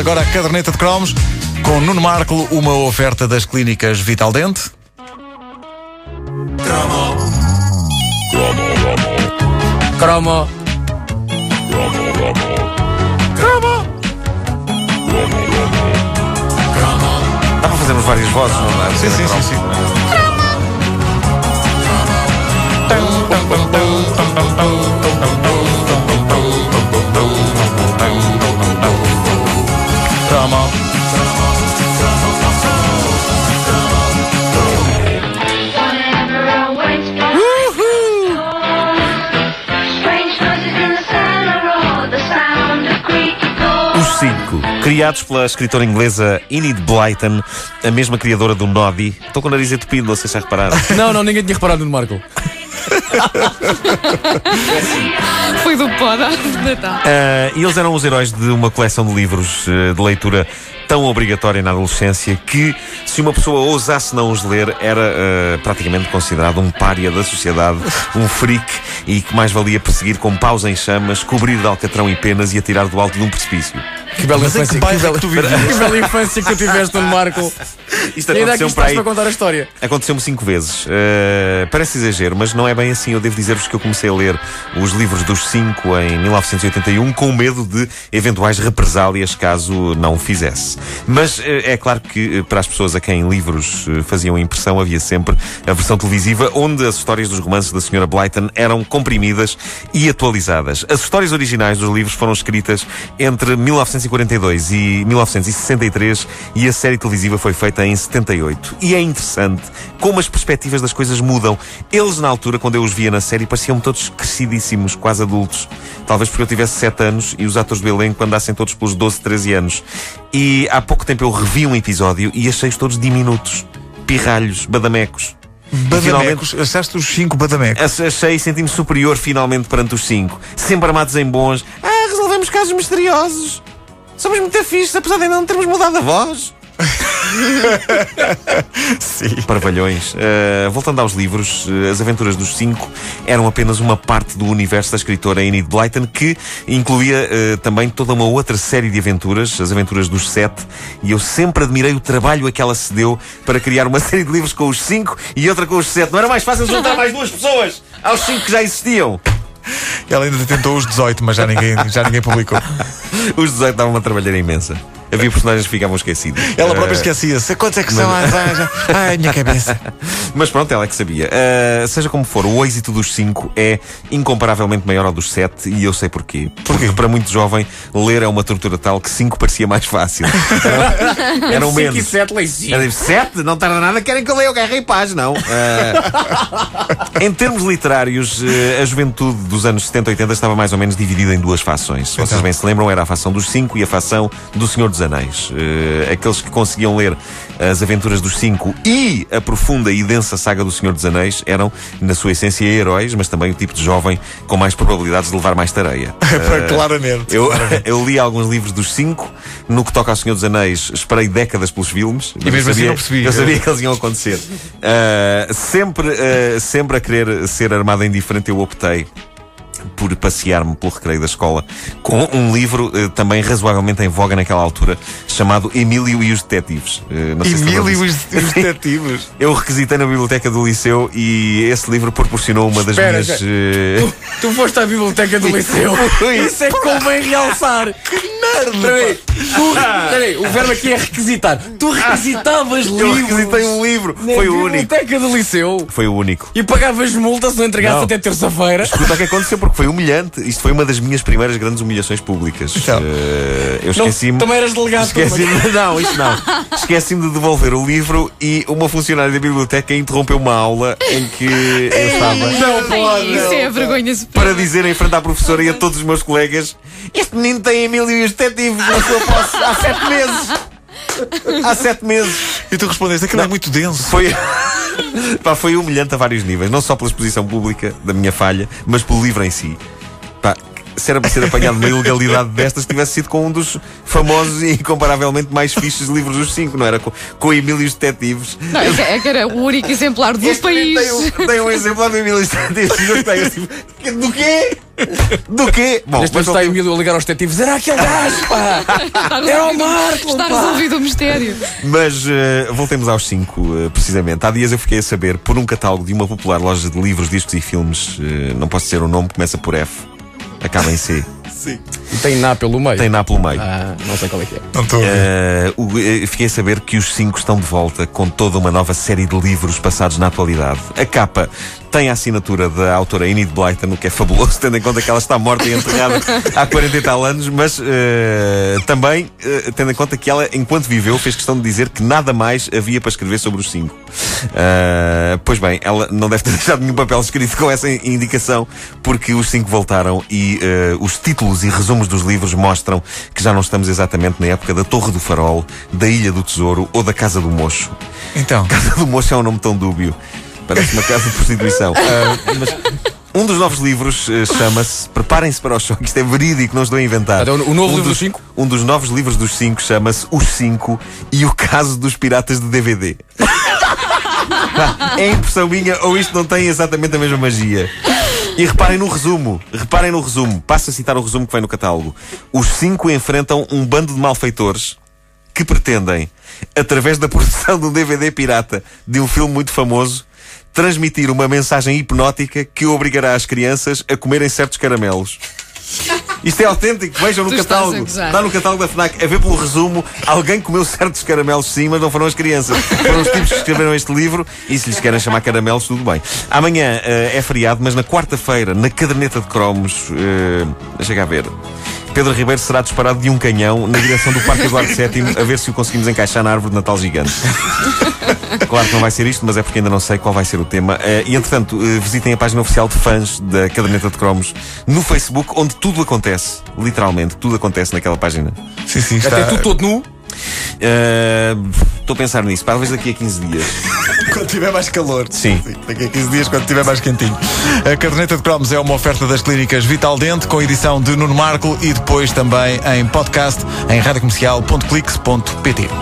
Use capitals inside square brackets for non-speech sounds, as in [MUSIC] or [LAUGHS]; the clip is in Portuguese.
agora a caderneta de cromos, com Nuno Marco, uma oferta das clínicas Vital Dente. Cromo. Dá para fazermos várias vozes, não dá? Sim, sim, sim, sim. Cromo. Criados pela escritora inglesa Enid Blyton, a mesma criadora do Noddy. Estou com o nariz entupido, não sei se já repararam. [LAUGHS] Não, não, ninguém tinha reparado no Marco. [LAUGHS] Foi do pó da árvore de Natal. Ah, e eles eram os heróis de uma coleção de livros eh, de leitura tão obrigatória na adolescência que, se uma pessoa ousasse não os ler, era eh, praticamente considerado um pária da sociedade, um freak e que mais valia perseguir com paus em chamas, cobrir de alcatrão e penas e atirar do alto de um precipício. Que bela Mas em infância que bairro é que tu vivias? [LAUGHS] que bela infância que tu tiveste no Marco. Isto E aqui aconteceu para estás aí. para contar a história. Aconteceu-me cinco vezes. Uh, parece exagero, mas não é bem assim. Eu devo dizer-vos que eu comecei a ler os livros dos cinco em 1981 com medo de eventuais represálias caso não o fizesse. Mas uh, é claro que uh, para as pessoas a quem livros faziam impressão havia sempre a versão televisiva onde as histórias dos romances da Sra. Blyton eram comprimidas e atualizadas. As histórias originais dos livros foram escritas entre 1942 e 1963 e a série televisiva foi feita em 78. E é interessante como as perspectivas das coisas mudam. Eles, na altura, quando eu os via na série, pareciam todos crescidíssimos, quase adultos. Talvez porque eu tivesse 7 anos e os atores do elenco andassem todos pelos 12, 13 anos. E há pouco tempo eu revi um episódio e achei-os todos diminutos, pirralhos, badamecos. Badamecos, achaste os cinco badamecos. Ach- Achei e senti-me superior finalmente perante os cinco. Sempre armados em bons. Ah, resolvemos casos misteriosos. Somos muito fixos, apesar de ainda não termos mudado a voz. [LAUGHS] Sim. Parvalhões. Uh, voltando aos livros, uh, as aventuras dos cinco eram apenas uma parte do universo da escritora Enid Blyton, que incluía uh, também toda uma outra série de aventuras, as aventuras dos sete, e eu sempre admirei o trabalho a que ela se deu para criar uma [LAUGHS] série de livros com os cinco e outra com os sete. Não era mais fácil juntar mais duas pessoas aos cinco que já existiam. Ela ainda tentou os 18, mas já ninguém, já ninguém publicou. Os 18 davam uma trabalheira imensa. Havia personagens que ficavam esquecidos. Ela própria Eh, esquecia-se. Quantos é que são? [LAUGHS] Ai, minha cabeça. Mas pronto, ela é que sabia. Uh, seja como for, o êxito dos 5 é incomparavelmente maior ao dos 7 e eu sei porquê. Porque para muito jovem, ler é uma tortura tal que 5 parecia mais fácil. [LAUGHS] Era um 5 e menos. 7, leio 5. Era 7, não tarda nada, querem que eu leia o Guerra e Paz, não. Uh, em termos literários, a juventude dos anos 70 e 80 estava mais ou menos dividida em duas fações. Se vocês Então. bem se lembram, era a fação dos 5 e a fação do Senhor dos Anéis. Uh, aqueles que conseguiam ler as aventuras dos 5 e a profunda e densa saga do Senhor dos Anéis eram, na sua essência, heróis, mas também o tipo de jovem com mais probabilidades de levar mais tareia. [LAUGHS] Claramente. Eu, [LAUGHS] eu li alguns livros dos cinco. No que toca ao Senhor dos Anéis, esperei décadas pelos filmes. mas mesmo eu assim sabia, não percebi. Eu sabia que eles iam acontecer. Ah, sempre, sempre a querer ser armado em diferente, eu optei por passear-me pelo recreio da escola com um livro eh, também razoavelmente em voga naquela altura, chamado Emílio e os Detetives. Eh, não sei se Emílio e os [LAUGHS] detetives. Eu requisitei na biblioteca do liceu e esse livro proporcionou uma das Espera, minhas. já- eh, Tu foste à biblioteca do [LAUGHS] liceu. Isso é que convém realçar. [LAUGHS] Espera aí. Tu- espera aí, o verbo aqui é requisitar. Tu requisitavas Eu livros. requisitei um livro. na Foi o único. biblioteca do liceu. Foi o único. E pagavas multa se não entregasse Não. até terça-feira. Escuta o que aconteceu porque foi humilhante. Isto foi uma das minhas primeiras grandes humilhações públicas. Então. Eh, eu Não, esqueci-me. também eras delegado. Esqueci-me, [LAUGHS] não, isso não. Esqueci-me de devolver o livro e uma funcionária da biblioteca interrompeu uma aula em que eu estava Não pode. Isso é a vergonha para dizer em frente à professora e a todos os meus colegas: Este menino tem Emílio e os detetives na sua posse há sete meses. Há sete meses. E tu respondeste, aquilo é muito denso. Foi. [LAUGHS] Pá, foi humilhante a vários níveis, não só pela exposição pública da minha falha, mas pelo livro em si. Pá, se era para ser apanhado numa ilegalidade destas, tivesse sido com um dos famosos e incomparavelmente mais fixes livros dos cinco, não era? Com, com Emílio e os Detetives. Não, é, que, é que era o único exemplar do Este país. Tem um, tem um exemplar do Emílio e os Detetives. e eu tenho assim, [LAUGHS] do quê? [LAUGHS] Do quê? Bom, Neste mas está aí o miúdo a ligar aos detetives. Era aquele gajo, [LAUGHS] pá! Está Era o resolvido, Marco, está resolvido o mistério. Mas eh, voltemos aos 5, precisamente. Há dias eu fiquei a saber por um catálogo de uma popular loja de livros, discos e filmes. eh, não posso dizer o nome, começa por F, acaba em C. [LAUGHS] E tem ná pelo meio. Tem Ná pelo meio. Ah, não sei qual é que é. Não estou a ver. Eh, o- eh, fiquei a saber que os 5 estão de volta com toda uma nova série de livros passados na atualidade. A capa tem a assinatura da autora Enid Blyton, o que é fabuloso, tendo em conta que ela está morta e enterrada [LAUGHS] há 40 e tal anos, mas eh, também eh, tendo em conta que ela, enquanto viveu, fez questão de dizer que nada mais havia para escrever sobre os 5. pois bem, ela não deve ter [LAUGHS] deixado nenhum papel escrito com essa indicação, porque os 5 voltaram e os títulos e resumos dos livros mostram que já não estamos exatamente na época da Torre do Farol, da Ilha do Tesouro ou da Casa do Mocho. Então. Casa do Mocho é um nome tão dúbio. Parece uma casa de prostituição. [LAUGHS] Ah, mas um dos novos livros eh, chama-se Preparem-se para o choque. Isto é verídico, não estou a inventar. Então, o novo um livro dos dos cinco? Um dos novos livros dos cinco chama-se Os Cinco e o caso dos piratas de DVD. [LAUGHS] É impressão minha ou isto não tem exatamente a mesma magia? E reparem no resumo, reparem no resumo. Passo a citar o resumo que vem no catálogo. Os cinco enfrentam um bando de malfeitores que pretendem, através da produção de um DVD pirata de um filme muito famoso, transmitir uma mensagem hipnótica que obrigará as crianças a comerem certos caramelos. Isto é autêntico, vejam no Tu a catálogo. Está no catálogo da FNAC. A ver pelo resumo, alguém comeu certos caramelos sim, mas não foram as crianças. Foram os tipos que escreveram este livro e se lhes querem chamar caramelos, tudo bem. Amanhã eh, é feriado, mas na quarta-feira, na caderneta de cromos, uh, deixa cá ver. Pedro Ribeiro será disparado de um canhão na direção do Parque Eduardo VII a ver se o conseguimos encaixar na árvore de Natal gigante. [LAUGHS] Claro que não vai ser isto, mas é porque ainda não sei qual vai ser o tema. Eh, e entretanto, eh, visitem a página oficial de fãs da Caderneta de Cromos no Facebook, onde tudo acontece. Literalmente, tudo acontece naquela página. Sim, sim, está. Até tu todo nu. Eh, Estou a pensar nisso, talvez daqui a 15 dias. Quando tiver mais calor. Sim. Daqui a 15 dias, quando tiver mais quentinho. A caderneta de cromos é uma oferta das clínicas Vital Dente, com edição de Nuno Marco e depois também em podcast em radiocomercial.clix.pt.